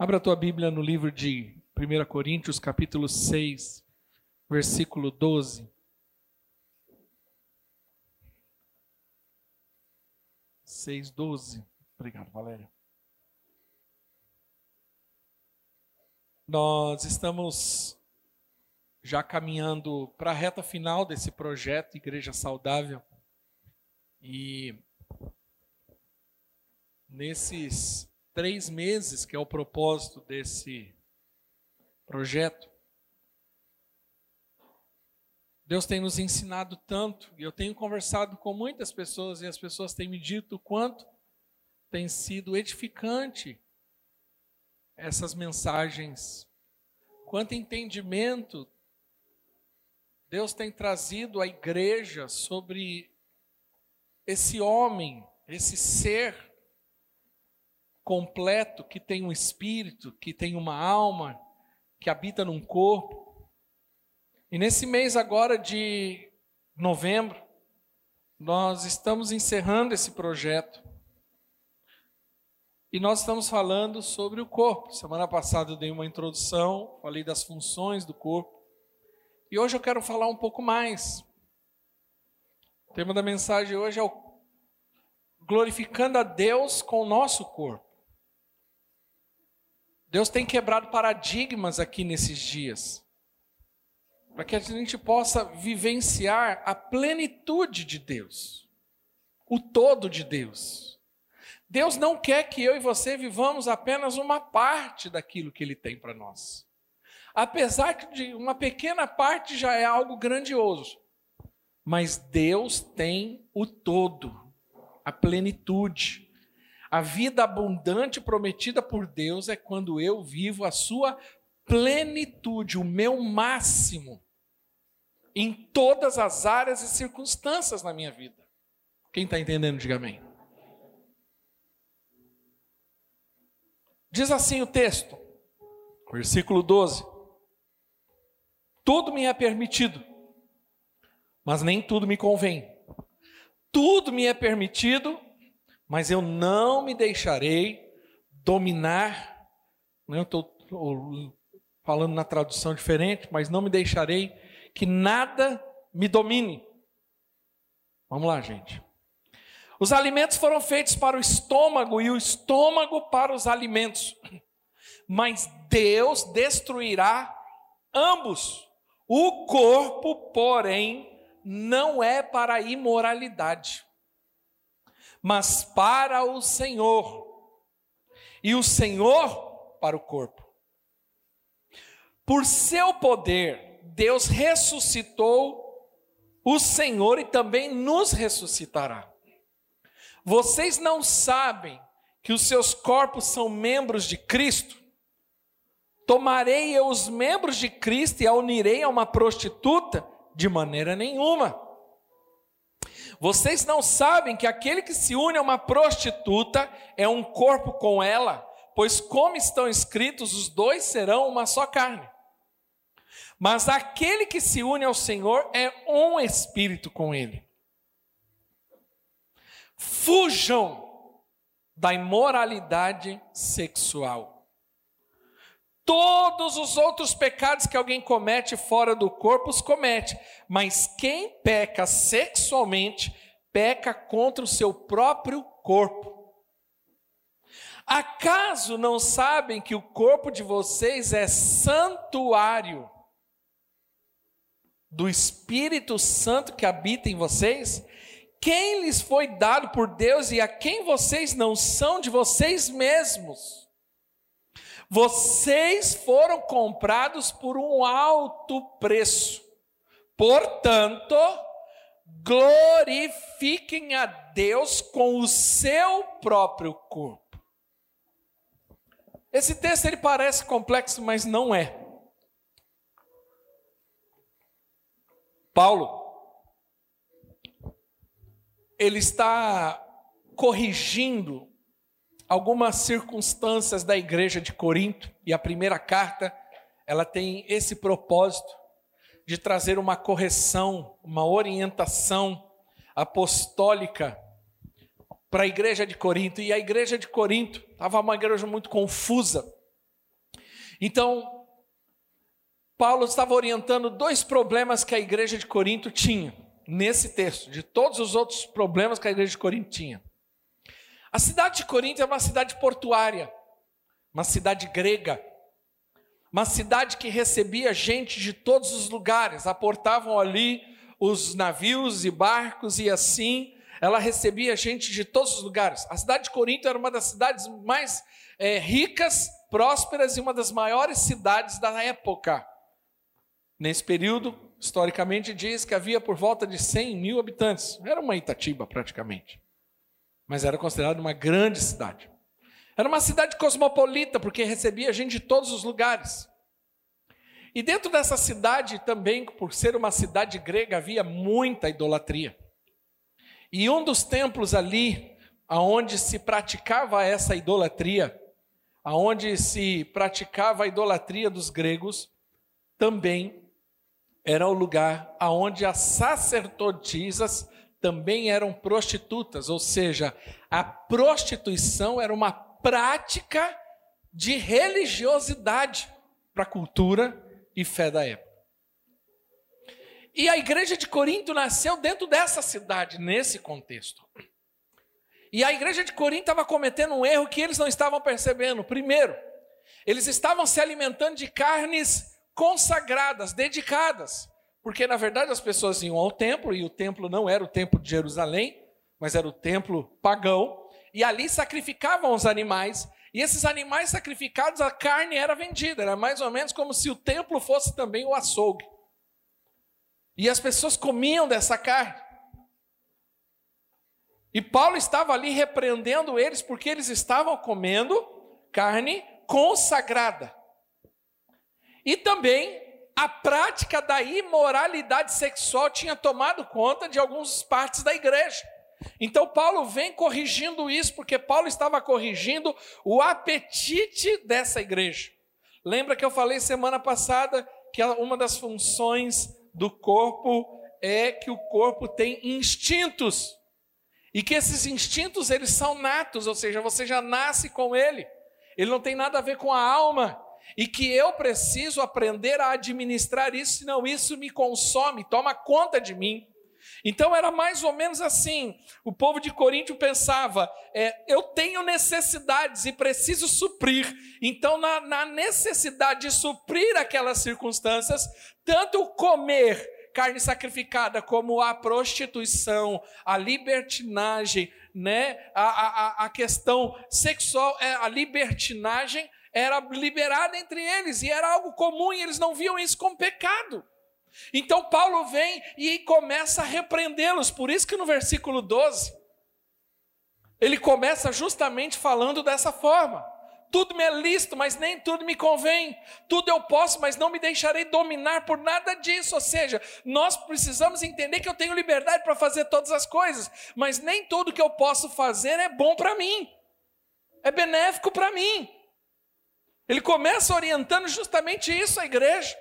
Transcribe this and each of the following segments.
Abra a tua Bíblia no livro de 1 Coríntios, capítulo 6, versículo 12. Seis, doze. Obrigado, Valéria. Nós estamos já caminhando para a reta final desse projeto Igreja Saudável. E nesses três meses, que é o propósito desse projeto, Deus tem nos ensinado tanto, e eu tenho conversado com muitas pessoas, e as pessoas têm me dito o quanto tem sido edificante essas mensagens, quanto entendimento Deus tem trazido à igreja sobre esse homem, esse ser completo, que tem um espírito, que tem uma alma, que habita num corpo. E nesse mês agora de novembro, nós estamos encerrando esse projeto. E nós estamos falando sobre o corpo. Semana passada eu dei uma introdução, falei das funções do corpo. E hoje eu quero falar um pouco mais. O tema da mensagem hoje é o glorificando a Deus com o nosso corpo. Deus tem quebrado paradigmas aqui nesses dias, para que a gente possa vivenciar a plenitude de Deus, o todo de Deus. Deus não quer que eu e você vivamos apenas uma parte daquilo que Ele tem para nós. Apesar de uma pequena parte já é algo grandioso, mas Deus tem o todo, a plenitude. A vida abundante prometida por Deus é quando eu vivo a sua plenitude, o meu máximo, em todas as áreas e circunstâncias na minha vida. Quem está entendendo, diga amém. Diz assim o texto, versículo 12: Tudo me é permitido, mas nem tudo me convém. Tudo me é permitido, mas eu não me deixarei dominar. Né, eu estou falando na tradução diferente, mas não me deixarei que nada me domine. Vamos lá, gente. Os alimentos foram feitos para o estômago e o estômago para os alimentos. Mas Deus destruirá ambos. O corpo, porém, não é para a imoralidade mas para o Senhor, e o Senhor para o corpo. Por seu poder, Deus ressuscitou o Senhor e também nos ressuscitará. Vocês não sabem que os seus corpos são membros de Cristo? Tomarei eu os membros de Cristo e a unirei a uma prostituta? De maneira nenhuma. Vocês não sabem que aquele que se une a uma prostituta é um corpo com ela, pois, como estão escritos, os dois serão uma só carne. Mas aquele que se une ao Senhor é um espírito com ele. Fujam da imoralidade sexual. Todos os outros pecados que alguém comete fora do corpo os comete, mas quem peca sexualmente peca contra o seu próprio corpo. Acaso não sabem que o corpo de vocês é santuário do Espírito Santo que habita em vocês? Quem lhes foi dado por Deus e a quem vocês não são de vocês mesmos? Vocês foram comprados por um alto preço. Portanto, glorifiquem a Deus com o seu próprio corpo. Esse texto ele parece complexo, mas não é. Paulo ele está corrigindo algumas circunstâncias da igreja de Corinto, e a primeira carta, ela tem esse propósito de trazer uma correção, uma orientação apostólica para a igreja de Corinto. E a igreja de Corinto estava uma igreja muito confusa. Então, Paulo estava orientando dois problemas que a igreja de Corinto tinha, nesse texto, de todos os outros problemas que a igreja de Corinto tinha. A cidade de Corinto é uma cidade portuária, uma cidade grega, uma cidade que recebia gente de todos os lugares, aportavam ali os navios e barcos e assim ela recebia gente de todos os lugares. A cidade de Corinto era uma das cidades mais é, ricas, prósperas e uma das maiores cidades da época. Nesse período, historicamente, diz que havia por volta de 100 mil habitantes. Era uma Itatiba, praticamente. Mas era considerada uma grande cidade. Era uma cidade cosmopolita, porque recebia gente de todos os lugares. E dentro dessa cidade também, por ser uma cidade grega, havia muita idolatria. E um dos templos ali, aonde se praticava essa idolatria, aonde se praticava a idolatria dos gregos, também era o lugar aonde as sacerdotisas também eram prostitutas, ou seja, a prostituição era uma prática de religiosidade para a cultura e fé da época. E a igreja de Corinto nasceu dentro dessa cidade, nesse contexto. E a igreja de Corinto estava cometendo um erro que eles não estavam percebendo. Primeiro, eles estavam se alimentando de carnes consagradas, dedicadas. Porque na verdade as pessoas iam ao templo, e o templo não era o templo de Jerusalém, mas era o templo pagão, e ali sacrificavam os animais, e esses animais sacrificados, a carne era vendida, era mais ou menos como se o templo fosse também o açougue. E as pessoas comiam dessa carne. E Paulo estava ali repreendendo eles porque eles estavam comendo carne consagrada. E também a prática da imoralidade sexual tinha tomado conta de algumas partes da igreja. Então Paulo vem corrigindo isso, porque Paulo estava corrigindo o apetite dessa igreja. Lembra que eu falei semana passada que uma das funções do corpo é que o corpo tem instintos. E que esses instintos eles são natos, ou seja, você já nasce com ele. Ele não tem nada a ver com a alma. E que eu preciso aprender a administrar isso, senão isso me consome, toma conta de mim. Então era mais ou menos assim. O povo de Corinto pensava: é, eu tenho necessidades e preciso suprir. Então, na, na necessidade de suprir aquelas circunstâncias, tanto comer carne sacrificada como a prostituição, a libertinagem, né? a, a, a questão sexual, é, a libertinagem era liberada entre eles e era algo comum e eles não viam isso como pecado. Então Paulo vem e começa a repreendê-los. Por isso que no versículo 12 ele começa justamente falando dessa forma: tudo me é lícito, mas nem tudo me convém. Tudo eu posso, mas não me deixarei dominar por nada disso. Ou seja, nós precisamos entender que eu tenho liberdade para fazer todas as coisas, mas nem tudo que eu posso fazer é bom para mim, é benéfico para mim. Ele começa orientando justamente isso à igreja.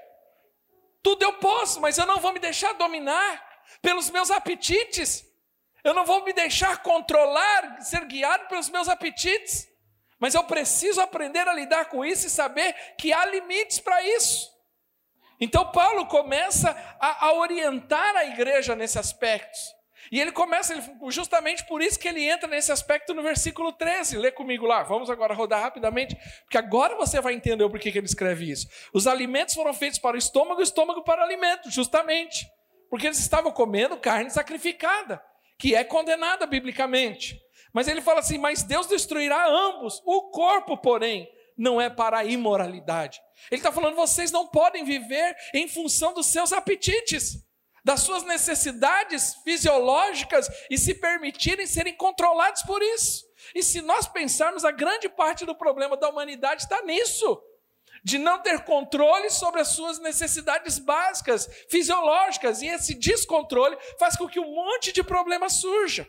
Tudo eu posso, mas eu não vou me deixar dominar pelos meus apetites. Eu não vou me deixar controlar, ser guiado pelos meus apetites. Mas eu preciso aprender a lidar com isso e saber que há limites para isso. Então, Paulo começa a, a, orientar a igreja nesse aspecto. E ele começa, justamente por isso que ele entra nesse aspecto no versículo 13. Lê comigo lá, vamos agora rodar rapidamente, porque agora você vai entender o porquê que ele escreve isso. Os alimentos foram feitos para o estômago, o estômago para o alimento, justamente. Porque eles estavam comendo carne sacrificada, que é condenada biblicamente. Mas ele fala assim: Mas Deus destruirá ambos, o corpo, porém, não é para a imoralidade. Ele está falando: vocês não podem viver em função dos seus apetites, das suas necessidades fisiológicas e se permitirem serem controlados por isso. E se nós pensarmos, a grande parte do problema da humanidade está nisso. De não ter controle sobre as suas necessidades básicas, fisiológicas, e esse descontrole faz com que um monte de problema surja.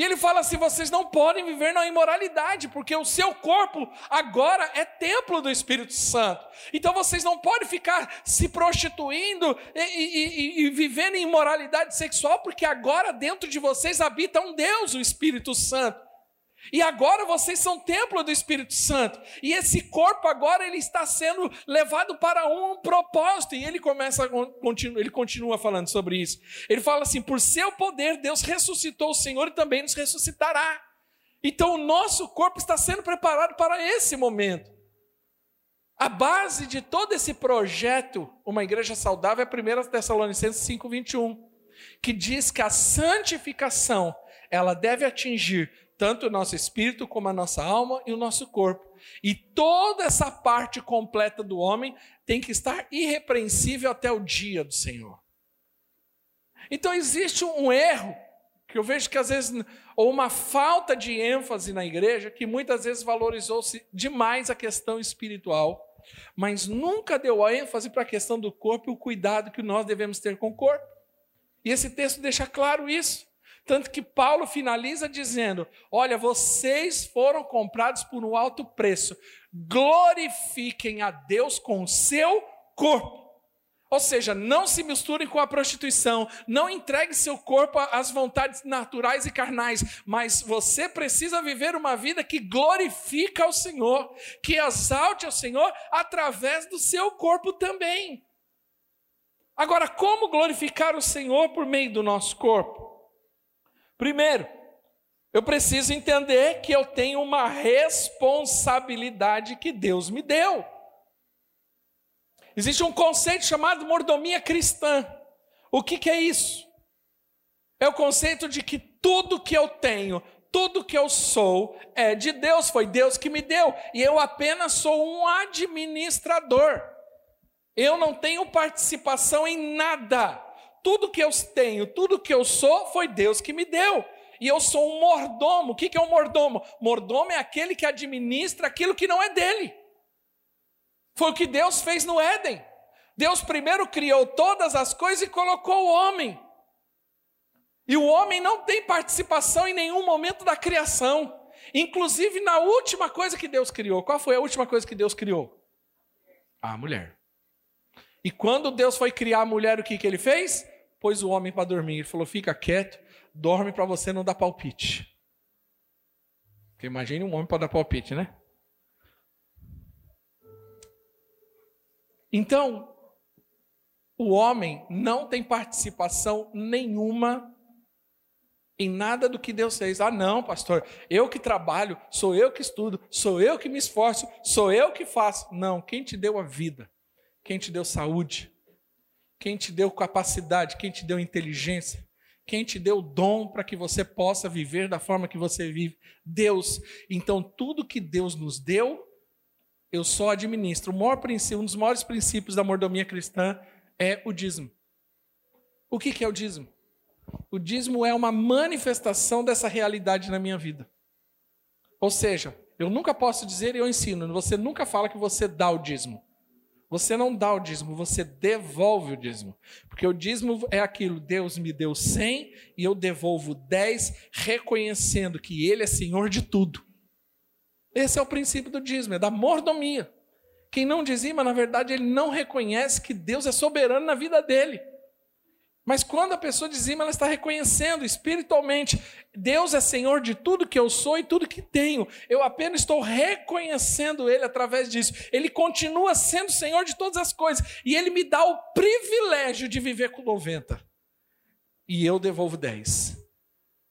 E ele fala assim: vocês não podem viver na imoralidade, porque o seu corpo agora é templo do Espírito Santo. Então vocês não podem ficar se prostituindo e, e, e, e vivendo em imoralidade sexual, porque agora dentro de vocês habita um Deus, o Espírito Santo. E agora vocês são templo do Espírito Santo. E esse corpo agora ele está sendo levado para um propósito. E ele começa ele continua falando sobre isso. Ele fala assim: "Por seu poder Deus ressuscitou o Senhor e também nos ressuscitará". Então o nosso corpo está sendo preparado para esse momento. A base de todo esse projeto, uma igreja saudável, é 1 Tessalonicenses 5:21, que diz que a santificação, ela deve atingir tanto o nosso espírito como a nossa alma e o nosso corpo. E toda essa parte completa do homem tem que estar irrepreensível até o dia do Senhor. Então existe um erro que eu vejo que às vezes ou uma falta de ênfase na igreja que muitas vezes valorizou-se demais a questão espiritual, mas nunca deu ênfase para a questão do corpo e o cuidado que nós devemos ter com o corpo. E esse texto deixa claro isso. Tanto que Paulo finaliza dizendo: Olha, vocês foram comprados por um alto preço, glorifiquem a Deus com o seu corpo. Ou seja, não se misturem com a prostituição, não entregue seu corpo às vontades naturais e carnais, mas você precisa viver uma vida que glorifica ao Senhor, que exalte ao Senhor através do seu corpo também. Agora, como glorificar o Senhor por meio do nosso corpo? Primeiro, eu preciso entender que eu tenho uma responsabilidade que Deus me deu. Existe um conceito chamado mordomia cristã. O que, que é isso? É o conceito de que tudo que eu tenho, tudo que eu sou é de Deus, foi Deus que me deu, e eu apenas sou um administrador. Eu não tenho participação em nada tudo que eu tenho, tudo que eu sou, foi Deus que me deu. E eu sou um mordomo. O que é um mordomo? Mordomo é aquele que administra aquilo que não é dele. Foi o que Deus fez no Éden. Deus primeiro criou todas as coisas e colocou o homem. E o homem não tem participação em nenhum momento da criação. Inclusive na última coisa que Deus criou. Qual foi a última coisa que Deus criou? A mulher. E quando Deus foi criar a mulher, o que, que ele fez? Pôs o homem para dormir. Ele falou: fica quieto, dorme para você não dar palpite. Porque imagine um homem para dar palpite, né? Então, o homem não tem participação nenhuma em nada do que Deus fez. Ah, não, pastor, eu que trabalho, sou eu que estudo, sou eu que me esforço, sou eu que faço. Não, quem te deu a vida? Quem te deu saúde? Quem te deu capacidade? Quem te deu inteligência? Quem te deu dom para que você possa viver da forma que você vive? Deus. Então, tudo que Deus nos deu, eu só administro. Um dos maiores princípios da mordomia cristã é o dízimo. O que é o dízimo? O dízimo é uma manifestação dessa realidade na minha vida. Ou seja, eu nunca posso dizer e eu ensino, você nunca fala que você dá o dízimo. Você não dá o dízimo, você devolve o dízimo. Porque o dízimo é aquilo, Deus me deu 100 e eu devolvo 10, reconhecendo que Ele é Senhor de tudo. Esse é o princípio do dízimo, é da mordomia. Quem não dizima, na verdade, ele não reconhece que Deus é soberano na vida dele. Mas quando a pessoa dizima, ela está reconhecendo espiritualmente: Deus é Senhor de tudo que eu sou e tudo que tenho. Eu apenas estou reconhecendo Ele através disso. Ele continua sendo Senhor de todas as coisas. E Ele me dá o privilégio de viver com 90. E eu devolvo 10.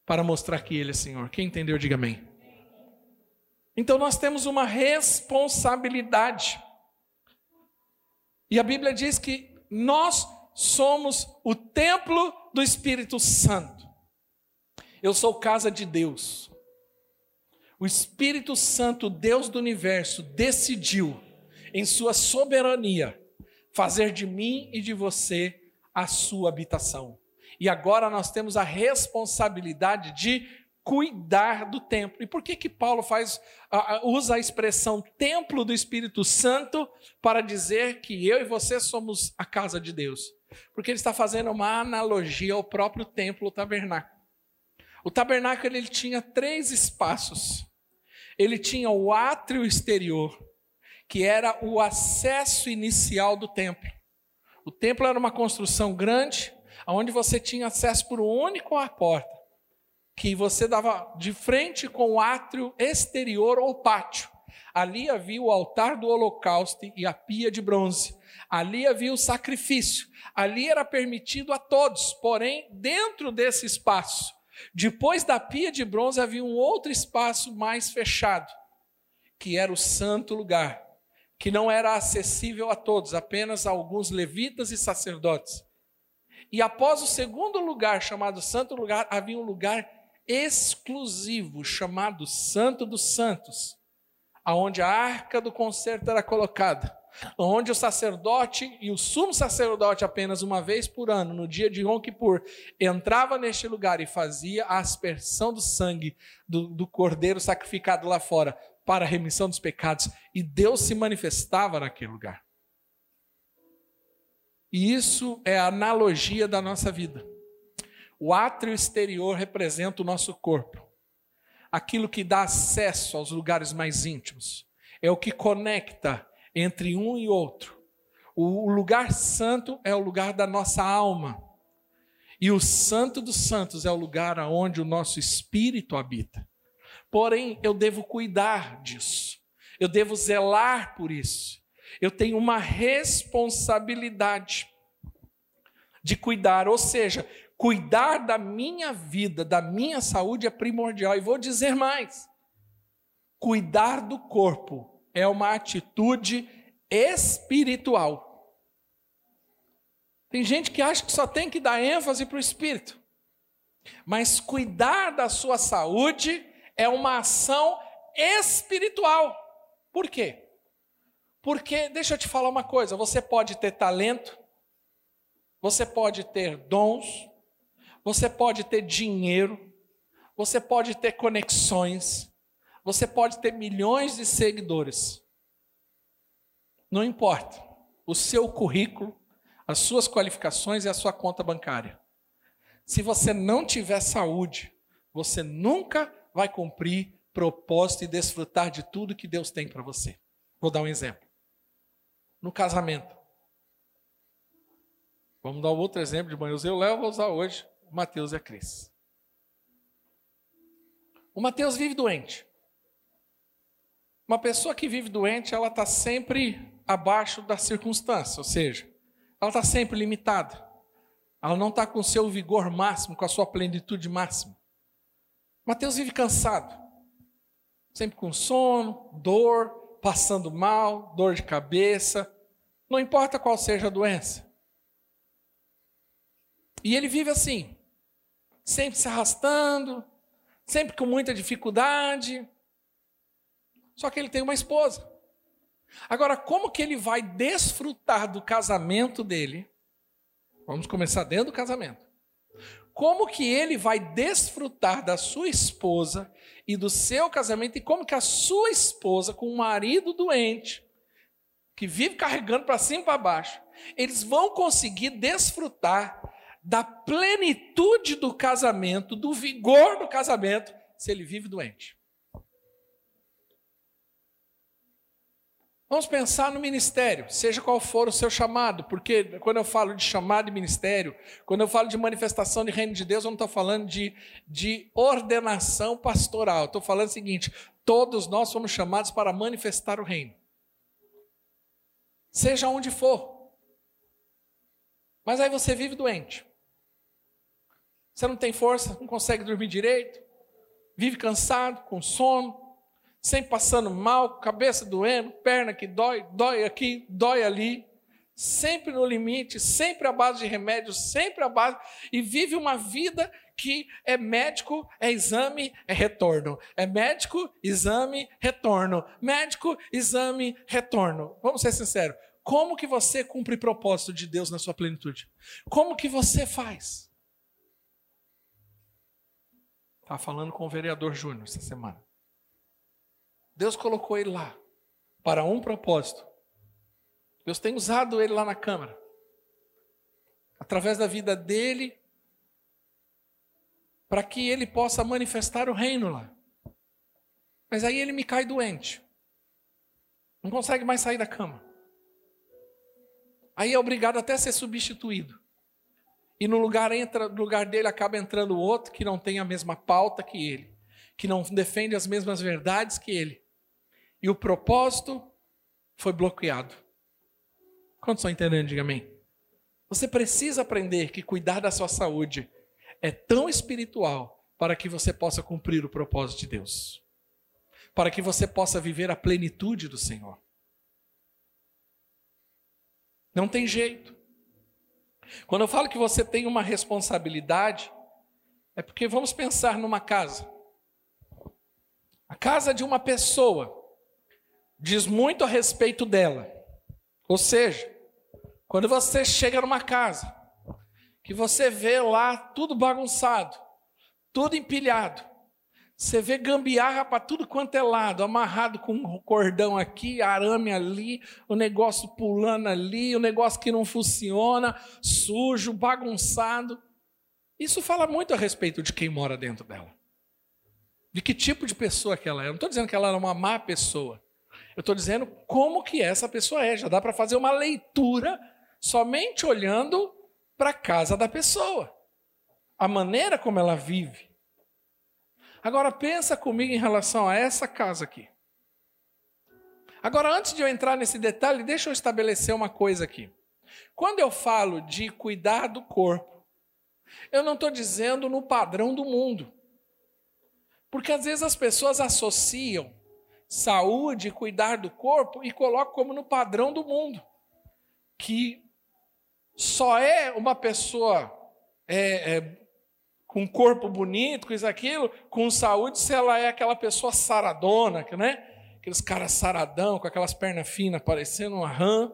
Para mostrar que Ele é Senhor. Quem entendeu, diga amém. Então nós temos uma responsabilidade. E a Bíblia diz que nós somos o templo do Espírito Santo. Eu sou casa de Deus. O Espírito Santo, Deus do universo, decidiu, em sua soberania, fazer de mim e de você a sua habitação. E agora nós temos a responsabilidade de cuidar do templo. E por que que Paulo faz usa a expressão templo do Espírito Santo para dizer que eu e você somos a casa de Deus? Porque ele está fazendo uma analogia ao próprio templo, o tabernáculo. O tabernáculo ele tinha três espaços. Ele tinha o átrio exterior, que era o acesso inicial do templo. O templo era uma construção grande, onde você tinha acesso por único porta, que você dava de frente com o átrio exterior ou pátio. Ali havia o altar do holocausto e a pia de bronze. Ali havia o sacrifício. Ali era permitido a todos, porém, dentro desse espaço, depois da pia de bronze havia um outro espaço mais fechado, que era o santo lugar, que não era acessível a todos, apenas a alguns levitas e sacerdotes. E após o segundo lugar, chamado Santo Lugar, havia um lugar exclusivo, chamado Santo dos Santos, aonde a arca do concerto era colocada, onde o sacerdote e o sumo sacerdote apenas uma vez por ano, no dia de Yom Kippur, entrava neste lugar e fazia a aspersão do sangue do, do cordeiro sacrificado lá fora para a remissão dos pecados, e Deus se manifestava naquele lugar. E isso é a analogia da nossa vida. O átrio exterior representa o nosso corpo, aquilo que dá acesso aos lugares mais íntimos, é o que conecta entre um e outro. O lugar santo é o lugar da nossa alma. E o santo dos santos é o lugar aonde o nosso espírito habita. Porém, eu devo cuidar disso. Eu devo zelar por isso. Eu tenho uma responsabilidade de cuidar, ou seja, cuidar da minha vida, da minha saúde é primordial. E vou dizer mais: cuidar do corpo é uma atitude espiritual. Tem gente que acha que só tem que dar ênfase para o espírito. Mas cuidar da sua saúde é uma ação espiritual. Por quê? Porque, deixa eu te falar uma coisa: você pode ter talento, você pode ter dons, você pode ter dinheiro, você pode ter conexões, você pode ter milhões de seguidores. Não importa. O seu currículo, as suas qualificações e a sua conta bancária. Se você não tiver saúde, você nunca vai cumprir propósito e desfrutar de tudo que Deus tem para você. Vou dar um exemplo. No casamento. Vamos dar outro exemplo de banhos. Eu levo, vou usar hoje o Mateus e a Cris. O Mateus vive doente. Uma pessoa que vive doente, ela está sempre abaixo da circunstância, ou seja, ela está sempre limitada. Ela não está com o seu vigor máximo, com a sua plenitude máxima. Mateus vive cansado, sempre com sono, dor, passando mal, dor de cabeça, não importa qual seja a doença. E ele vive assim, sempre se arrastando, sempre com muita dificuldade, só que ele tem uma esposa. Agora, como que ele vai desfrutar do casamento dele? Vamos começar dentro do casamento. Como que ele vai desfrutar da sua esposa e do seu casamento e como que a sua esposa com um marido doente que vive carregando para cima e para baixo, eles vão conseguir desfrutar da plenitude do casamento, do vigor do casamento, se ele vive doente. Vamos pensar no ministério, seja qual for o seu chamado, porque quando eu falo de chamado e ministério, quando eu falo de manifestação de reino de Deus, eu não estou falando de, de ordenação pastoral, estou falando o seguinte: todos nós somos chamados para manifestar o reino, seja onde for. Mas aí você vive doente, você não tem força, não consegue dormir direito, vive cansado, com sono, sempre passando mal, cabeça doendo, perna que dói, dói aqui, dói ali, sempre no limite, sempre à base de remédios, sempre à base, e vive uma vida que é médico, é exame, é retorno. É médico, exame, retorno. Médico, exame, retorno. Vamos ser sinceros. Como que você cumpre propósito de Deus na sua plenitude? Como que você faz? Estava falando com o vereador Júnior essa semana. Deus colocou ele lá para um propósito. Deus tem usado ele lá na Câmara. Através da vida dele, para que ele possa manifestar o reino lá. Mas aí ele me cai doente. Não consegue mais sair da cama. Aí é obrigado até a ser substituído. E no lugar, entra, no lugar dele acaba entrando outro que não tem a mesma pauta que ele, que não defende as mesmas verdades que ele. E o propósito foi bloqueado. Quantos estão entendendo? Diga amém. Você precisa aprender que cuidar da sua saúde é tão espiritual para que você possa cumprir o propósito de Deus, para que você possa viver a plenitude do Senhor. Não tem jeito. Quando eu falo que você tem uma responsabilidade, é porque vamos pensar numa casa. A casa de uma pessoa diz muito a respeito dela. Ou seja, quando você chega numa casa, que você vê lá tudo bagunçado, tudo empilhado, você vê gambiarra para tudo quanto é lado, amarrado com um cordão aqui, arame ali, o negócio pulando ali, o negócio que não funciona, sujo, bagunçado. Isso fala muito a respeito de quem mora dentro dela. De que tipo de pessoa que ela é. Eu não estou dizendo que ela é uma má pessoa. Eu estou dizendo como que essa pessoa é. Já dá para fazer uma leitura somente olhando para a casa da pessoa. A maneira como ela vive. Agora pensa comigo em relação a essa casa aqui. Agora, antes de eu entrar nesse detalhe, deixa eu estabelecer uma coisa aqui. Quando eu falo de cuidar do corpo, eu não estou dizendo no padrão do mundo. Porque às vezes as pessoas associam saúde, cuidar do corpo e colocam como no padrão do mundo. Que só é uma pessoa é, é, com corpo bonito, com isso, aquilo, com saúde, se ela é aquela pessoa saradona, né? Aqueles caras saradão, com aquelas pernas finas, parecendo uma rã.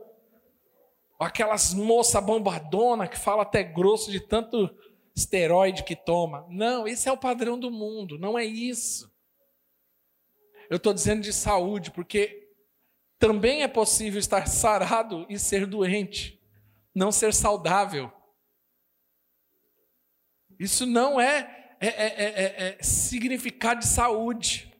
Aquelas moças bombadona que fala até grosso de tanto esteroide que toma. Não, esse é o padrão do mundo, não é isso. Eu estou dizendo de saúde, porque também é possível estar sarado e ser doente, não ser saudável. Isso não é, é, é, é, significado de saúde.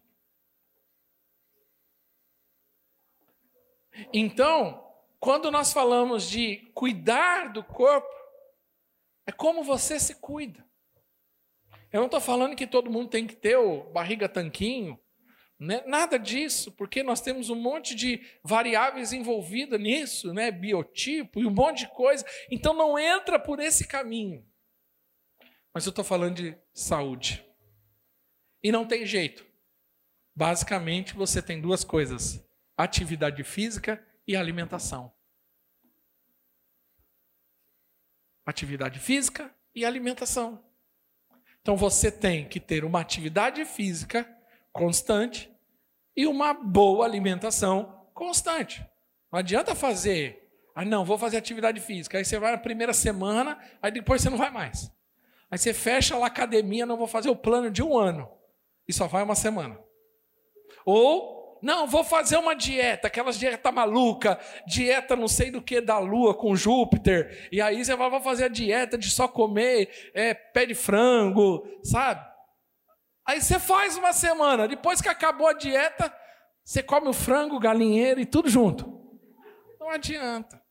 Então, quando nós falamos de cuidar do corpo, é como você se cuida. Eu não estou falando que todo mundo tem que ter o barriga tanquinho, né? nada disso, porque nós temos um monte de variáveis envolvidas nisso, né? biotipo e um monte de coisa. Então não entra por esse caminho. Mas eu estou falando de saúde. E não tem jeito. Basicamente, você tem duas coisas: atividade física e alimentação. Atividade física e alimentação. Então você tem que ter uma atividade física constante e uma boa alimentação constante. Não adianta fazer, ah, não, vou fazer atividade física. Aí você vai na primeira semana, aí depois você não vai mais. Aí você fecha lá a academia, não vou fazer o plano de um ano. E só vai uma semana. Ou, não, vou fazer uma dieta, aquelas dieta maluca, dieta não sei do que da lua com Júpiter. E aí você vai fazer a dieta de só comer é, pé de frango, sabe? Aí você faz uma semana, depois que acabou a dieta, você come o frango, galinheiro e tudo junto. Não adianta.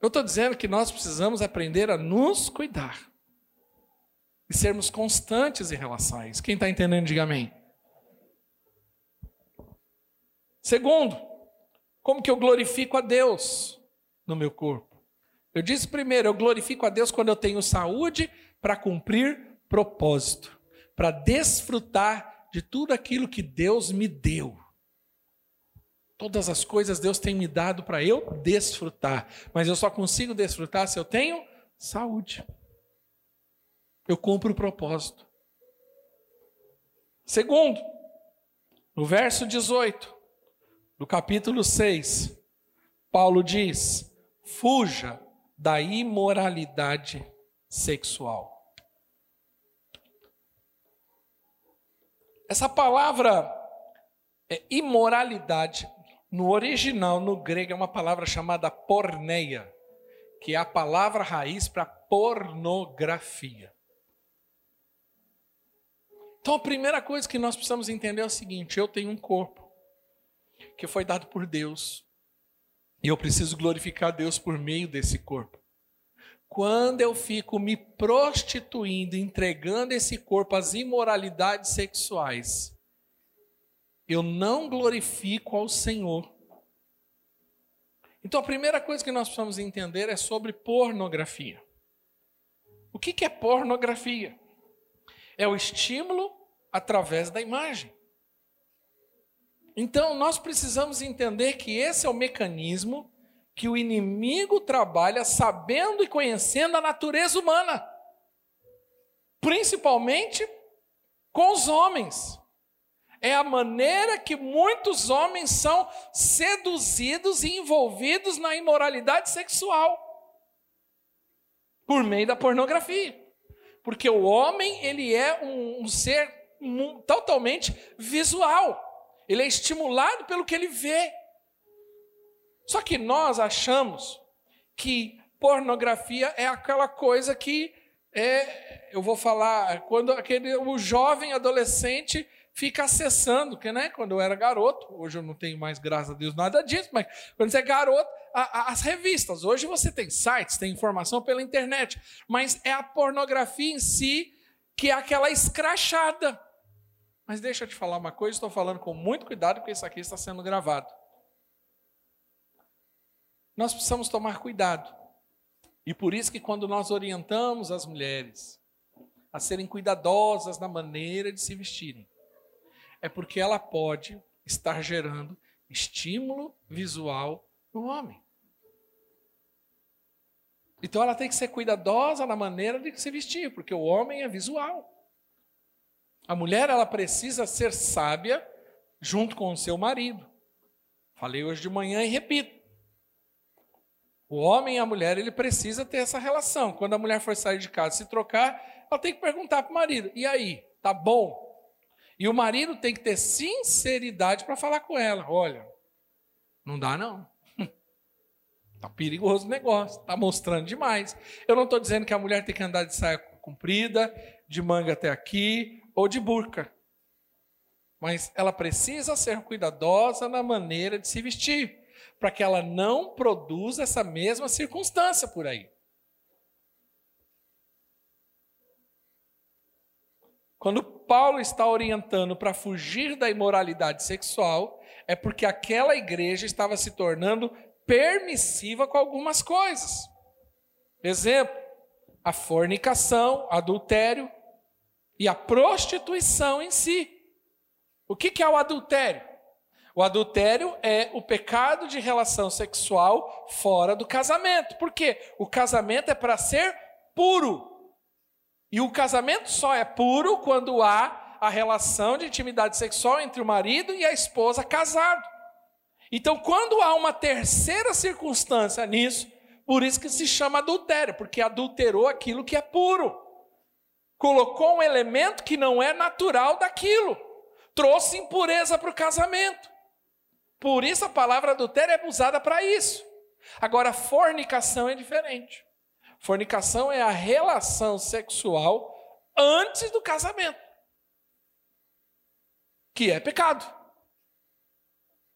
Eu estou dizendo que nós precisamos aprender a nos cuidar e sermos constantes em isso. Quem está entendendo, diga amém. Segundo, como que eu glorifico a Deus no meu corpo? Eu disse primeiro, eu glorifico a Deus quando eu tenho saúde para cumprir propósito, para desfrutar de tudo aquilo que Deus me deu. Todas as coisas Deus tem me dado para eu desfrutar, mas eu só consigo desfrutar se eu tenho saúde. Eu cumpro o propósito. Segundo, no verso 18 do capítulo 6, Paulo diz: fuja da imoralidade sexual. Essa palavra é imoralidade no original, no grego, é uma palavra chamada porneia, que é a palavra raiz para pornografia. Então a primeira coisa que nós precisamos entender é o seguinte: eu tenho um corpo que foi dado por Deus, e eu preciso glorificar Deus por meio desse corpo. quando eu fico me prostituindo, entregando esse corpo às imoralidades sexuais, eu não glorifico ao Senhor. Então a primeira coisa que nós precisamos entender é sobre pornografia. O que é pornografia? É o estímulo através da imagem. Então nós precisamos entender que esse é o mecanismo que o inimigo trabalha sabendo e conhecendo a natureza humana, principalmente com os homens. É a maneira que muitos homens são seduzidos e envolvidos na imoralidade sexual por meio da pornografia. Porque o homem, ele é um, um ser totalmente visual. Ele é estimulado pelo que ele vê. Só que nós achamos que pornografia é aquela coisa que é, eu vou falar, quando aquele o jovem adolescente fica acessando, que né, quando eu era garoto, hoje eu não tenho mais, graças a Deus, nada disso, mas quando você é garoto, a, a, as revistas, hoje você tem sites, tem informação pela internet, mas é a pornografia em si que é aquela escrachada. Mas deixa eu te falar uma coisa, estou falando com muito cuidado, porque isso aqui está sendo gravado. Nós precisamos tomar cuidado. E por isso que quando nós orientamos as mulheres a serem cuidadosas na maneira de se vestirem, é porque ela pode estar gerando estímulo visual no homem. Então ela tem que ser cuidadosa na maneira de se vestir, porque o homem é visual. A mulher ela precisa ser sábia junto com o seu marido. Falei hoje de manhã e repito. O homem e a mulher, ele precisa ter essa relação. Quando a mulher for sair de casa se trocar, ela tem que perguntar para o marido: e aí, tá bom? E o marido tem que ter sinceridade para falar com ela: olha, não dá não. Tá perigoso o negócio, tá mostrando demais. Eu não estou dizendo que a mulher tem que andar de saia comprida, de manga até aqui, ou de burca. Mas ela precisa ser cuidadosa na maneira de se vestir para que ela não produza essa mesma circunstância por aí. Quando Paulo está orientando para fugir da imoralidade sexual, é porque aquela igreja estava se tornando permissiva com algumas coisas. Exemplo, a fornicação, adultério e a prostituição em si. O que é o adultério? O adultério é o pecado de relação sexual fora do casamento. Por quê? O casamento é para ser puro. E o casamento só é puro quando há a relação de intimidade sexual entre o marido e a esposa casado. Então, quando há uma terceira circunstância nisso, por isso que se chama adultério, porque adulterou aquilo que é puro. Colocou um elemento que não é natural daquilo. Trouxe impureza para o casamento. Por isso a palavra adultério é usada para isso. Agora, fornicação é diferente. Fornicação é a relação sexual antes do casamento, que é pecado.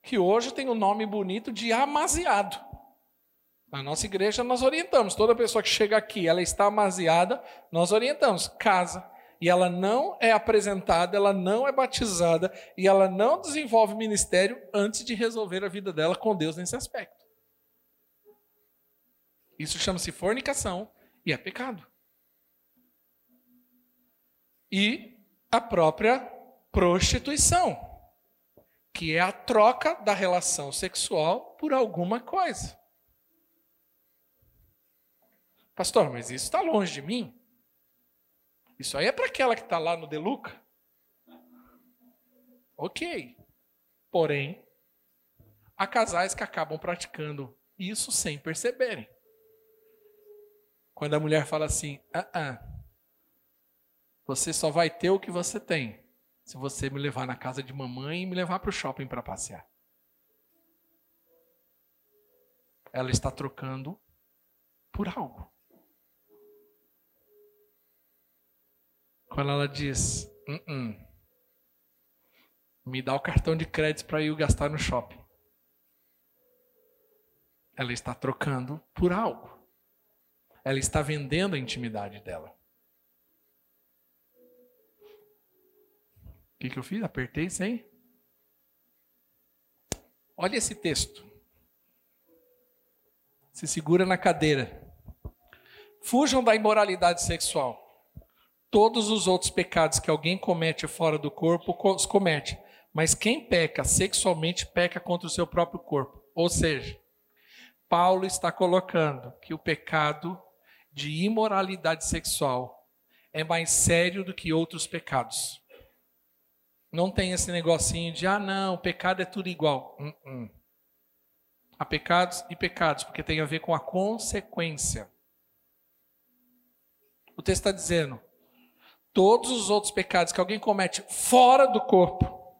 Que hoje tem o um nome bonito de amaziado. Na nossa igreja nós orientamos, toda pessoa que chega aqui, ela está amaziada, nós orientamos, casa, e ela não é apresentada, ela não é batizada e ela não desenvolve ministério antes de resolver a vida dela com Deus nesse aspecto. Isso chama-se fornicação e é pecado. E a própria prostituição, que é a troca da relação sexual por alguma coisa. Pastor, mas isso está longe de mim. Isso aí é para aquela que está lá no Deluca? Ok. Porém, há casais que acabam praticando isso sem perceberem. Quando a mulher fala assim: ah, ah, você só vai ter o que você tem se você me levar na casa de mamãe e me levar para o shopping para passear. Ela está trocando por algo. Quando ela diz: uh -uh, me dá o cartão de crédito para ir gastar no shopping. Ela está trocando por algo. Ela está vendendo a intimidade dela. O que, que eu fiz? Apertei sem. Olha esse texto. Se segura na cadeira. Fujam da imoralidade sexual. Todos os outros pecados que alguém comete fora do corpo, os comete. Mas quem peca sexualmente, peca contra o seu próprio corpo. Ou seja, Paulo está colocando que o pecado de imoralidade sexual é mais sério do que outros pecados. Não tem esse negocinho de, ah, não, pecado é tudo igual. Uh -uh. Há pecados e pecados, porque tem a ver com a consequência. O texto está dizendo: todos os outros pecados que alguém comete fora do corpo,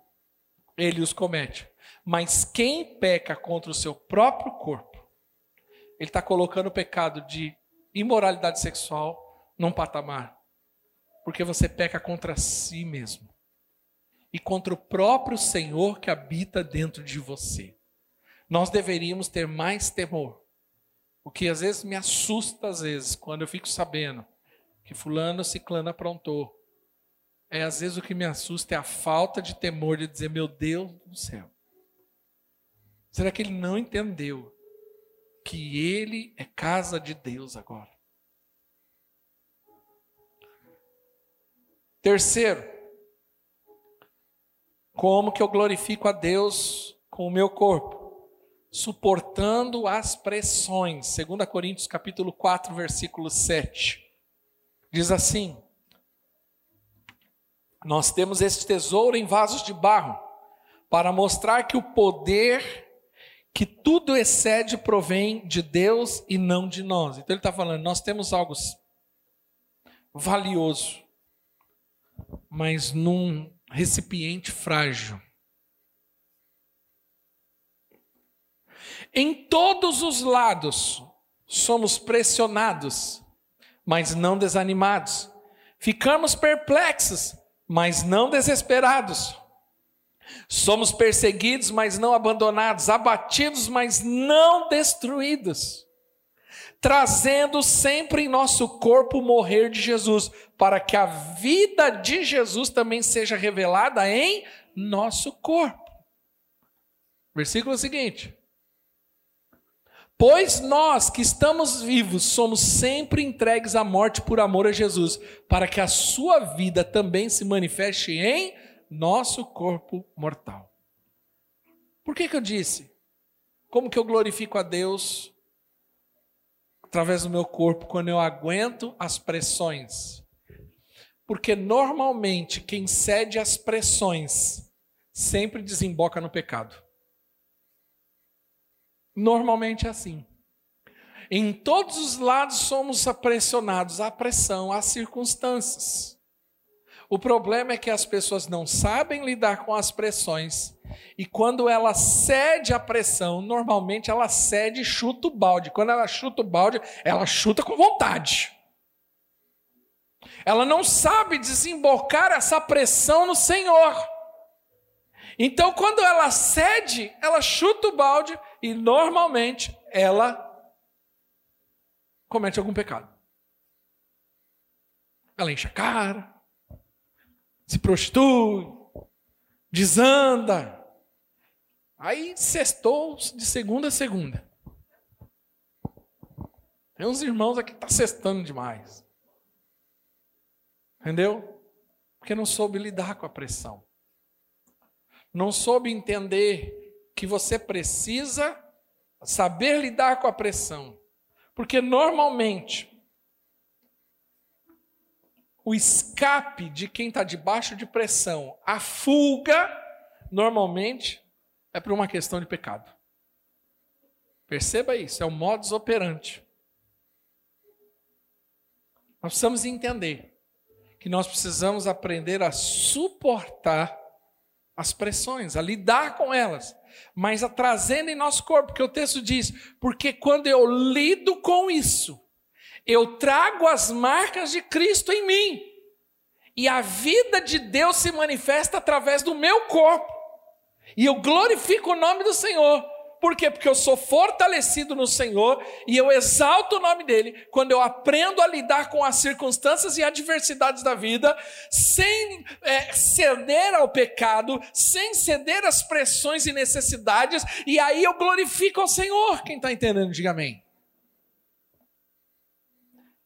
ele os comete. Mas quem peca contra o seu próprio corpo, ele está colocando o pecado de imoralidade sexual num patamar. Porque você peca contra si mesmo e contra o próprio Senhor que habita dentro de você. Nós deveríamos ter mais temor. O que às vezes me assusta, às vezes, quando eu fico sabendo que fulano ciclano aprontou. É às vezes o que me assusta é a falta de temor de dizer, meu Deus do céu. Será que ele não entendeu que ele é casa de Deus agora? Terceiro, como que eu glorifico a Deus com o meu corpo? Suportando as pressões. 2 Coríntios capítulo 4, versículo 7. Diz assim: Nós temos este tesouro em vasos de barro, para mostrar que o poder que tudo excede provém de Deus e não de nós. Então ele está falando, nós temos algo valioso, mas num recipiente frágil. Em todos os lados somos pressionados, mas não desanimados. Ficamos perplexos, mas não desesperados. Somos perseguidos, mas não abandonados, abatidos, mas não destruídos trazendo sempre em nosso corpo o morrer de Jesus, para que a vida de Jesus também seja revelada em nosso corpo. Versículo seguinte. Pois nós que estamos vivos somos sempre entregues à morte por amor a Jesus, para que a sua vida também se manifeste em nosso corpo mortal. Por que, que eu disse? Como que eu glorifico a Deus através do meu corpo quando eu aguento as pressões. Porque normalmente quem cede às pressões sempre desemboca no pecado. Normalmente é assim. Em todos os lados somos pressionados à pressão, às circunstâncias. O problema é que as pessoas não sabem lidar com as pressões e quando ela cede à pressão, normalmente ela cede e chuta o balde. Quando ela chuta o balde, ela chuta com vontade. Ela não sabe desembocar essa pressão no Senhor. Então, quando ela cede, ela chuta o balde e normalmente ela comete algum pecado. Ela enche a cara, se prostitui, desanda. Aí sextou de segunda a segunda. Tem uns irmãos aqui que tá sextando demais. Entendeu? Porque não soube lidar com a pressão. Não soube entender que você precisa saber lidar com a pressão. Porque normalmente o escape de quem está debaixo de pressão, a fuga, normalmente é por uma questão de pecado. Perceba isso, é o modus operandi. Nós precisamos entender que nós precisamos aprender a suportar as pressões, a lidar com elas, mas a trazendo em nosso corpo, porque o texto diz: porque quando eu lido com isso, eu trago as marcas de Cristo em mim. E a vida de Deus se manifesta através do meu corpo. E eu glorifico o nome do Senhor, Por quê? Porque eu sou fortalecido no Senhor e eu exalto o nome dele quando eu aprendo a lidar com as circunstâncias e adversidades da vida, sem é, ceder ao pecado, sem ceder às pressões e necessidades, e aí eu glorifico ao Senhor. Quem está entendendo, diga amém.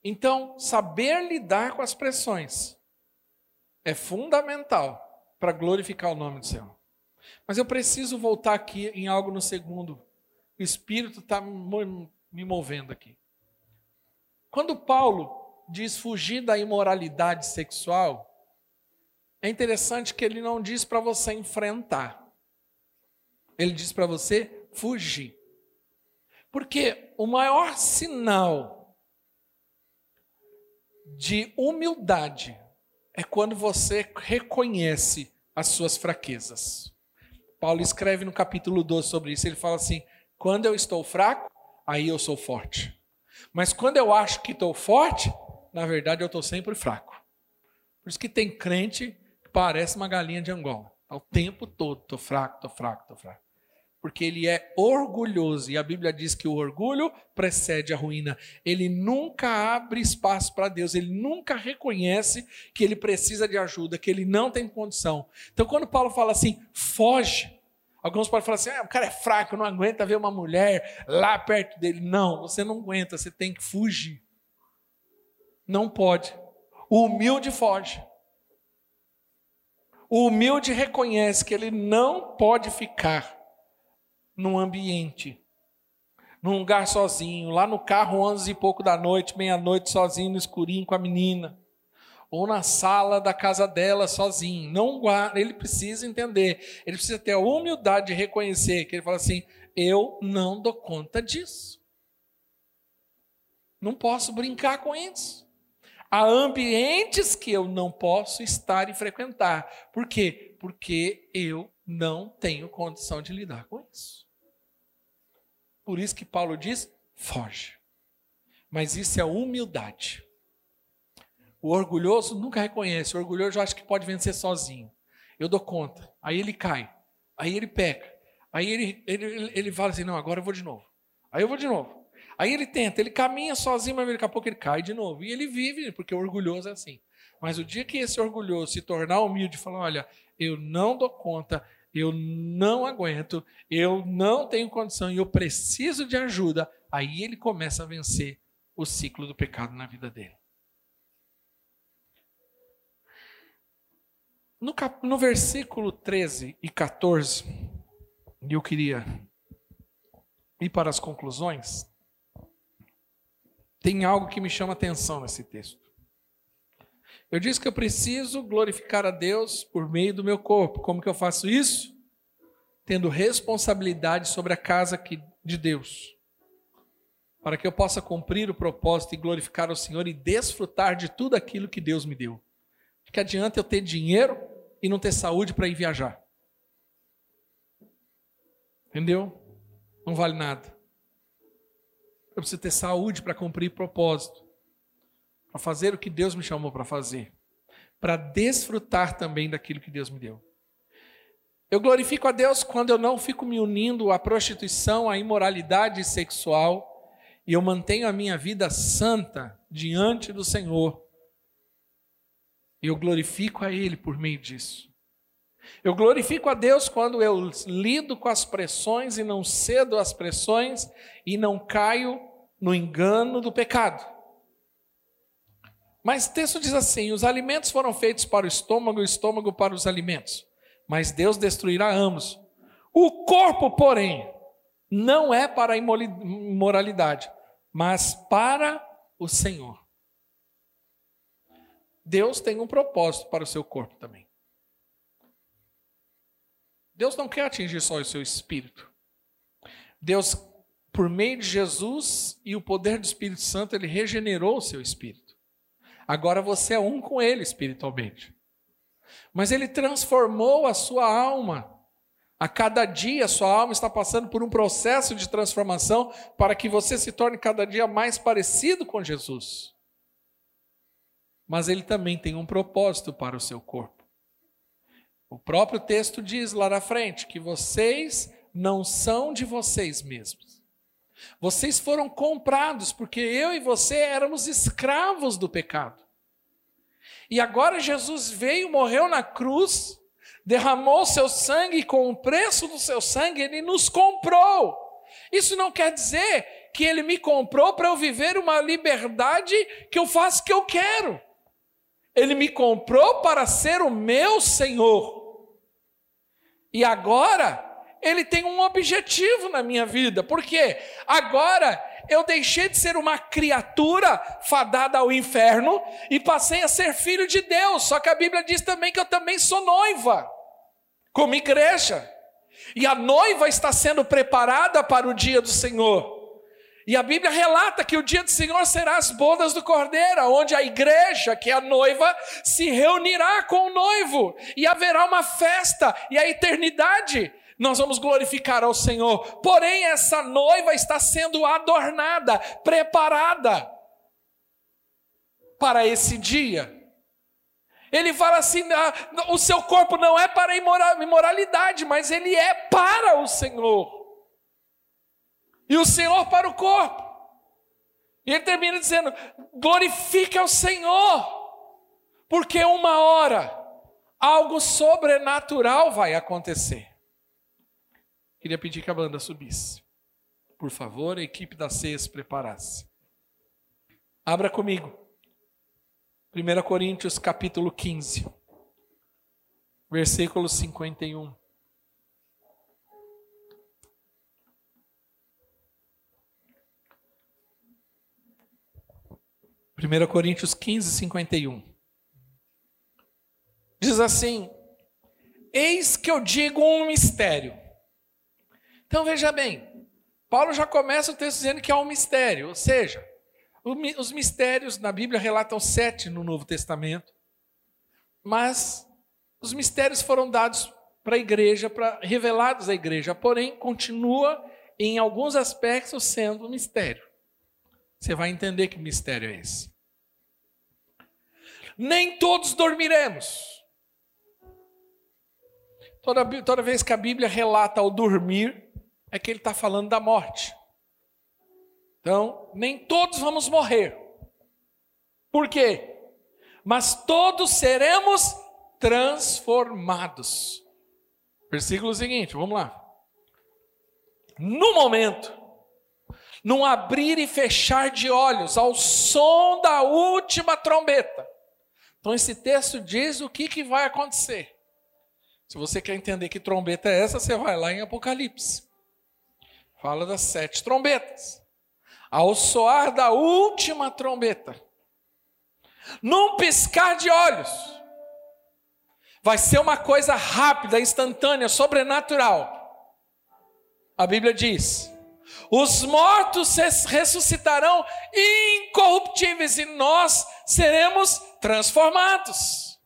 Então, saber lidar com as pressões é fundamental para glorificar o nome do Senhor. Mas eu preciso voltar aqui em algo no segundo. O Espírito está me movendo aqui. Quando Paulo diz fugir da imoralidade sexual, é interessante que ele não diz para você enfrentar. Ele diz para você fugir. Porque o maior sinal de humildade é quando você reconhece as suas fraquezas. Paulo escreve no capítulo 12 sobre isso. Ele fala assim: quando eu estou fraco, aí eu sou forte. Mas quando eu acho que estou forte, na verdade eu estou sempre fraco. Por isso que tem crente que parece uma galinha de Angola. Tá o tempo todo, estou fraco, estou fraco, estou fraco porque ele é orgulhoso. E a Bíblia diz que o orgulho precede a ruína. Ele nunca abre espaço para Deus, ele nunca reconhece que ele precisa de ajuda, que ele não tem condição. Então, quando Paulo fala assim, foge. Alguns podem falar assim: ah, o cara é fraco, não aguenta ver uma mulher lá perto dele. Não, você não aguenta, você tem que fugir. Não pode. O humilde foge. O humilde reconhece que ele não pode ficar num ambiente, num lugar sozinho, lá no carro, onze e pouco da noite, meia-noite, sozinho no escurinho com a menina, ou na sala da casa dela sozinho. Não guarda, ele precisa entender, ele precisa ter a humildade de reconhecer que ele fala assim: eu não dou conta disso. Não posso brincar com isso. Há ambientes que eu não posso estar e frequentar. Por quê? Porque eu não tenho condição de lidar com isso. Por isso que Paulo diz: foge. Mas isso é humildade. O orgulhoso nunca reconhece. O orgulhoso acha que pode vencer sozinho. Eu dou conta. Aí ele cai. Aí ele peca. Aí ele, ele, ele fala assim: não, agora eu vou de novo. Aí eu vou de novo. Aí ele tenta, ele caminha sozinho, mas daqui a pouco ele cai de novo. E ele vive, porque o orgulhoso é assim. Mas o dia que esse orgulhoso se tornar humilde e falar: olha, eu não dou conta, eu não aguento, eu não tenho condição e eu preciso de ajuda, aí ele começa a vencer o ciclo do pecado na vida dele. No, cap... no versículo 13 e 14, e eu queria ir para as conclusões, tem algo que me chama atenção nesse texto. Eu disse que eu preciso glorificar a Deus por meio do meu corpo. Como que eu faço isso? Tendo responsabilidade sobre a casa de Deus. Para que eu possa cumprir o propósito e glorificar o Senhor e desfrutar de tudo aquilo que Deus me deu. De que adianta eu ter dinheiro e não ter saúde para ir viajar? Entendeu? Não vale nada. Eu preciso ter saúde para cumprir propósito para fazer o que Deus me chamou para fazer, para desfrutar também daquilo que Deus me deu. Eu glorifico a Deus quando eu não fico me unindo à prostituição, à imoralidade sexual, e eu mantenho a minha vida santa diante do Senhor. Eu glorifico a Ele por meio disso. Eu glorifico a Deus quando eu lido com as pressões e não cedo às pressões e não caio no engano do pecado. Mas o texto diz assim: os alimentos foram feitos para o estômago, o estômago para os alimentos. Mas Deus destruirá ambos. O corpo, porém, não é para a imoralidade, mas para o Senhor. Deus tem um propósito para o seu corpo também. Deus não quer atingir só o seu espírito. Deus, por meio de Jesus e o poder do Espírito Santo, ele regenerou o seu espírito. Agora você é um com ele espiritualmente. Mas ele transformou a sua alma. A cada dia sua alma está passando por um processo de transformação para que você se torne cada dia mais parecido com Jesus. Mas ele também tem um propósito para o seu corpo. O próprio texto diz lá na frente que vocês não são de vocês mesmos. Vocês foram comprados porque eu e você éramos escravos do pecado. E agora Jesus veio, morreu na cruz, derramou seu sangue, e com o preço do seu sangue, ele nos comprou. Isso não quer dizer que ele me comprou para eu viver uma liberdade que eu faço o que eu quero. Ele me comprou para ser o meu Senhor. E agora, ele tem um objetivo na minha vida. Por quê? Agora eu deixei de ser uma criatura fadada ao inferno e passei a ser filho de Deus. Só que a Bíblia diz também que eu também sou noiva, como igreja. E a noiva está sendo preparada para o dia do Senhor. E a Bíblia relata que o dia do Senhor será as bodas do Cordeiro, onde a igreja, que é a noiva, se reunirá com o noivo, e haverá uma festa, e a eternidade nós vamos glorificar ao Senhor. Porém, essa noiva está sendo adornada, preparada para esse dia. Ele fala assim: ah, o seu corpo não é para imoralidade, mas ele é para o Senhor e o Senhor para o corpo. E ele termina dizendo: glorifique ao Senhor, porque uma hora algo sobrenatural vai acontecer. Queria pedir que a banda subisse. Por favor, a equipe da CES preparasse. Abra comigo. 1 Coríntios capítulo 15, versículo 51. 1 Coríntios 15, 51. Diz assim: Eis que eu digo um mistério. Então veja bem, Paulo já começa o texto dizendo que há um mistério, ou seja, os mistérios na Bíblia relatam sete no Novo Testamento, mas os mistérios foram dados para a igreja, para, revelados à igreja, porém continua em alguns aspectos sendo um mistério. Você vai entender que mistério é esse. Nem todos dormiremos. Toda, toda vez que a Bíblia relata o dormir, é que ele está falando da morte. Então, nem todos vamos morrer. Por quê? Mas todos seremos transformados. Versículo seguinte, vamos lá. No momento num abrir e fechar de olhos, ao som da última trombeta. Então, esse texto diz o que, que vai acontecer. Se você quer entender que trombeta é essa, você vai lá em Apocalipse. Fala das sete trombetas. Ao soar da última trombeta, num piscar de olhos, vai ser uma coisa rápida, instantânea, sobrenatural. A Bíblia diz: os mortos ressuscitarão incorruptíveis e nós seremos transformados.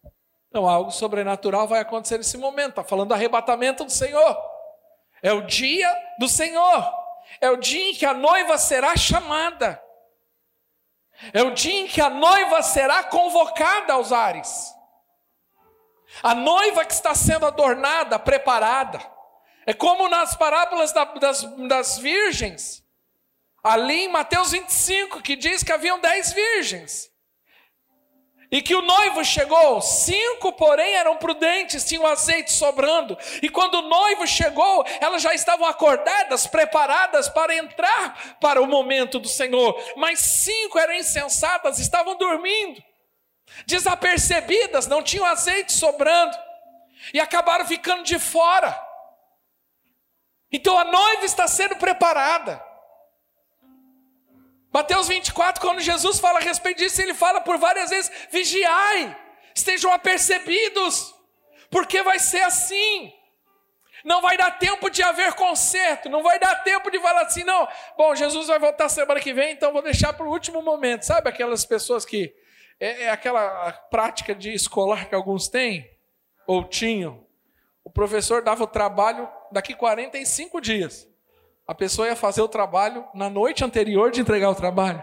Então, algo sobrenatural vai acontecer nesse momento. Está falando do arrebatamento do Senhor. É o dia do Senhor. É o dia em que a noiva será chamada. É o dia em que a noiva será convocada aos ares. A noiva que está sendo adornada, preparada. É como nas parábolas das, das virgens, ali em Mateus 25, que diz que haviam dez virgens. E que o noivo chegou, cinco, porém, eram prudentes, tinham azeite sobrando. E quando o noivo chegou, elas já estavam acordadas, preparadas para entrar para o momento do Senhor. Mas cinco eram insensatas, estavam dormindo, desapercebidas, não tinham azeite sobrando. E acabaram ficando de fora. Então a noiva está sendo preparada. Mateus 24, quando Jesus fala a respeito disso, ele fala por várias vezes: vigiai, estejam apercebidos, porque vai ser assim. Não vai dar tempo de haver conserto, não vai dar tempo de falar assim, não. Bom, Jesus vai voltar semana que vem, então vou deixar para o último momento. Sabe aquelas pessoas que. É, é aquela prática de escolar que alguns têm, ou tinham. O professor dava o trabalho daqui 45 dias. A pessoa ia fazer o trabalho na noite anterior de entregar o trabalho.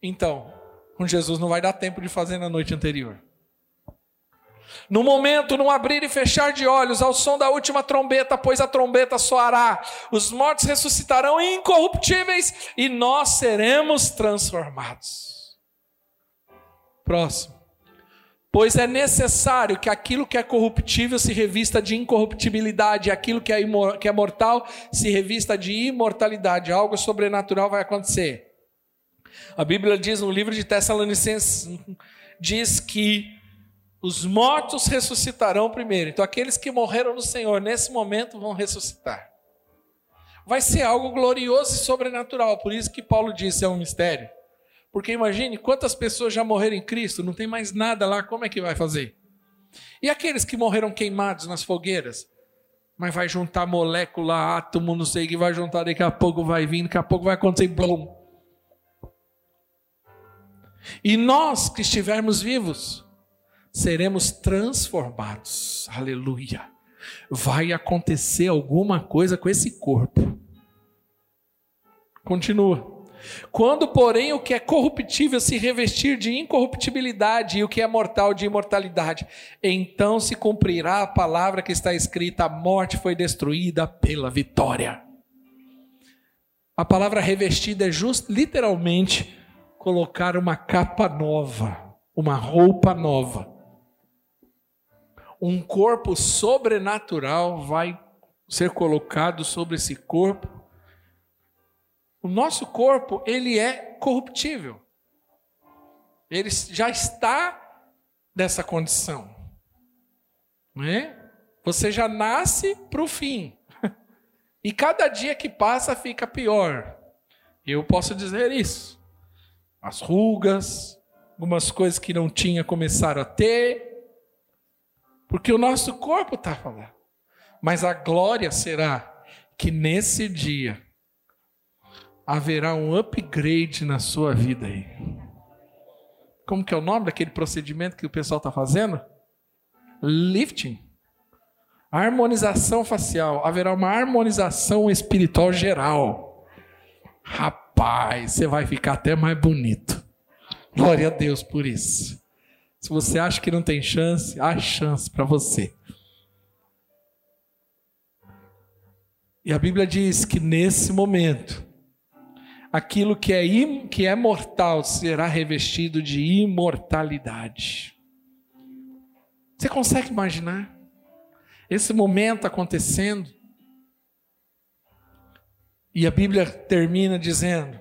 Então, com Jesus não vai dar tempo de fazer na noite anterior. No momento, no abrir e fechar de olhos, ao som da última trombeta, pois a trombeta soará, os mortos ressuscitarão incorruptíveis e nós seremos transformados. Próximo. Pois é necessário que aquilo que é corruptível se revista de incorruptibilidade, aquilo que é, que é mortal se revista de imortalidade. Algo sobrenatural vai acontecer. A Bíblia diz no livro de Tessalonicenses diz que os mortos ressuscitarão primeiro. Então aqueles que morreram no Senhor nesse momento vão ressuscitar. Vai ser algo glorioso e sobrenatural. Por isso que Paulo disse é um mistério. Porque imagine quantas pessoas já morreram em Cristo, não tem mais nada lá, como é que vai fazer? E aqueles que morreram queimados nas fogueiras? Mas vai juntar molécula, átomo, não sei o que vai juntar, daqui a pouco vai vir, daqui a pouco vai acontecer blum. E nós que estivermos vivos, seremos transformados. Aleluia. Vai acontecer alguma coisa com esse corpo. Continua. Quando, porém, o que é corruptível se revestir de incorruptibilidade e o que é mortal de imortalidade, então se cumprirá a palavra que está escrita: a morte foi destruída pela vitória. A palavra revestida é just, literalmente colocar uma capa nova, uma roupa nova. Um corpo sobrenatural vai ser colocado sobre esse corpo o nosso corpo, ele é corruptível. Ele já está dessa condição. Não é? Você já nasce para o fim. E cada dia que passa fica pior. Eu posso dizer isso. As rugas, algumas coisas que não tinha começaram a ter. Porque o nosso corpo está falando. Mas a glória será que nesse dia haverá um upgrade na sua vida aí. Como que é o nome daquele procedimento que o pessoal está fazendo? Lifting. Harmonização facial. Haverá uma harmonização espiritual geral. Rapaz, você vai ficar até mais bonito. Glória a Deus por isso. Se você acha que não tem chance, há chance para você. E a Bíblia diz que nesse momento, aquilo que é, im, que é mortal será revestido de imortalidade. Você consegue imaginar esse momento acontecendo? E a Bíblia termina dizendo: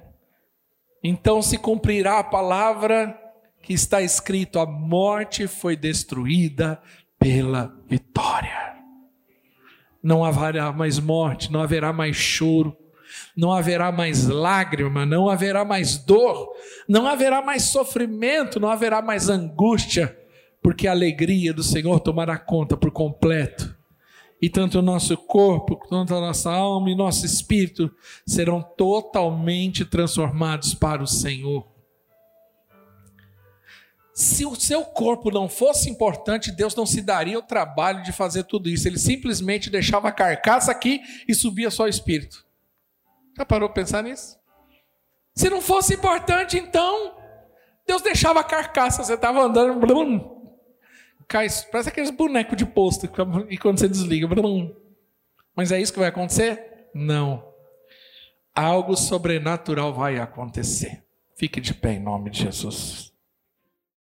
então se cumprirá a palavra que está escrito: a morte foi destruída pela vitória. Não haverá mais morte, não haverá mais choro, não haverá mais lágrima, não haverá mais dor, não haverá mais sofrimento, não haverá mais angústia, porque a alegria do Senhor tomará conta por completo. E tanto o nosso corpo, quanto a nossa alma e nosso espírito serão totalmente transformados para o Senhor. Se o seu corpo não fosse importante, Deus não se daria o trabalho de fazer tudo isso. Ele simplesmente deixava a carcaça aqui e subia só o espírito. Já parou para pensar nisso? Se não fosse importante, então, Deus deixava a carcaça, você estava andando, blum, cai, parece aqueles bonecos de posto, e quando você desliga, blum. Mas é isso que vai acontecer? Não. Algo sobrenatural vai acontecer. Fique de pé em nome de Jesus.